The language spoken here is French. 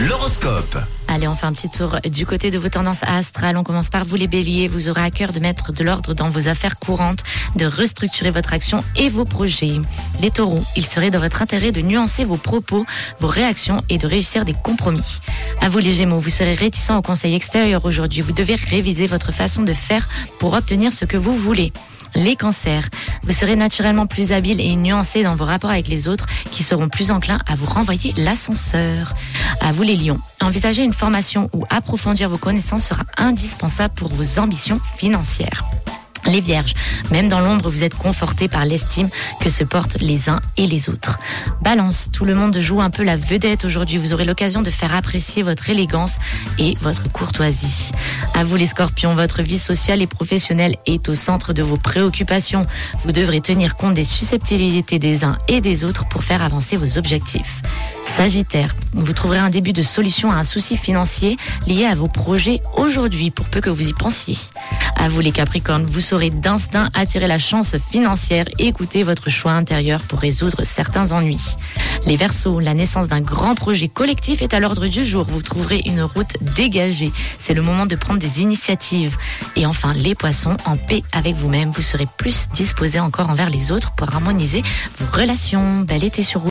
L'horoscope. Allez, on fait un petit tour du côté de vos tendances astrales. On commence par vous les béliers. Vous aurez à cœur de mettre de l'ordre dans vos affaires courantes, de restructurer votre action et vos projets. Les taureaux, il serait dans votre intérêt de nuancer vos propos, vos réactions et de réussir des compromis. À vous les gémeaux, vous serez réticent au conseil extérieur aujourd'hui. Vous devez réviser votre façon de faire pour obtenir ce que vous voulez. Les cancers, vous serez naturellement plus habile et nuancé dans vos rapports avec les autres qui seront plus enclins à vous renvoyer l'ascenseur. À vous les lions, envisager une formation ou approfondir vos connaissances sera indispensable pour vos ambitions financières. Les vierges, même dans l'ombre, vous êtes confortés par l'estime que se portent les uns et les autres. Balance, tout le monde joue un peu la vedette aujourd'hui. Vous aurez l'occasion de faire apprécier votre élégance et votre courtoisie. À vous les scorpions, votre vie sociale et professionnelle est au centre de vos préoccupations. Vous devrez tenir compte des susceptibilités des uns et des autres pour faire avancer vos objectifs. Sagittaire, vous trouverez un début de solution à un souci financier lié à vos projets aujourd'hui pour peu que vous y pensiez. À vous les Capricornes, vous saurez d'instinct attirer la chance financière et écouter votre choix intérieur pour résoudre certains ennuis. Les Verseaux, la naissance d'un grand projet collectif est à l'ordre du jour. Vous trouverez une route dégagée. C'est le moment de prendre des initiatives. Et enfin, les Poissons, en paix avec vous-même, vous serez plus disposés encore envers les autres pour harmoniser vos relations. Bel été sur vous.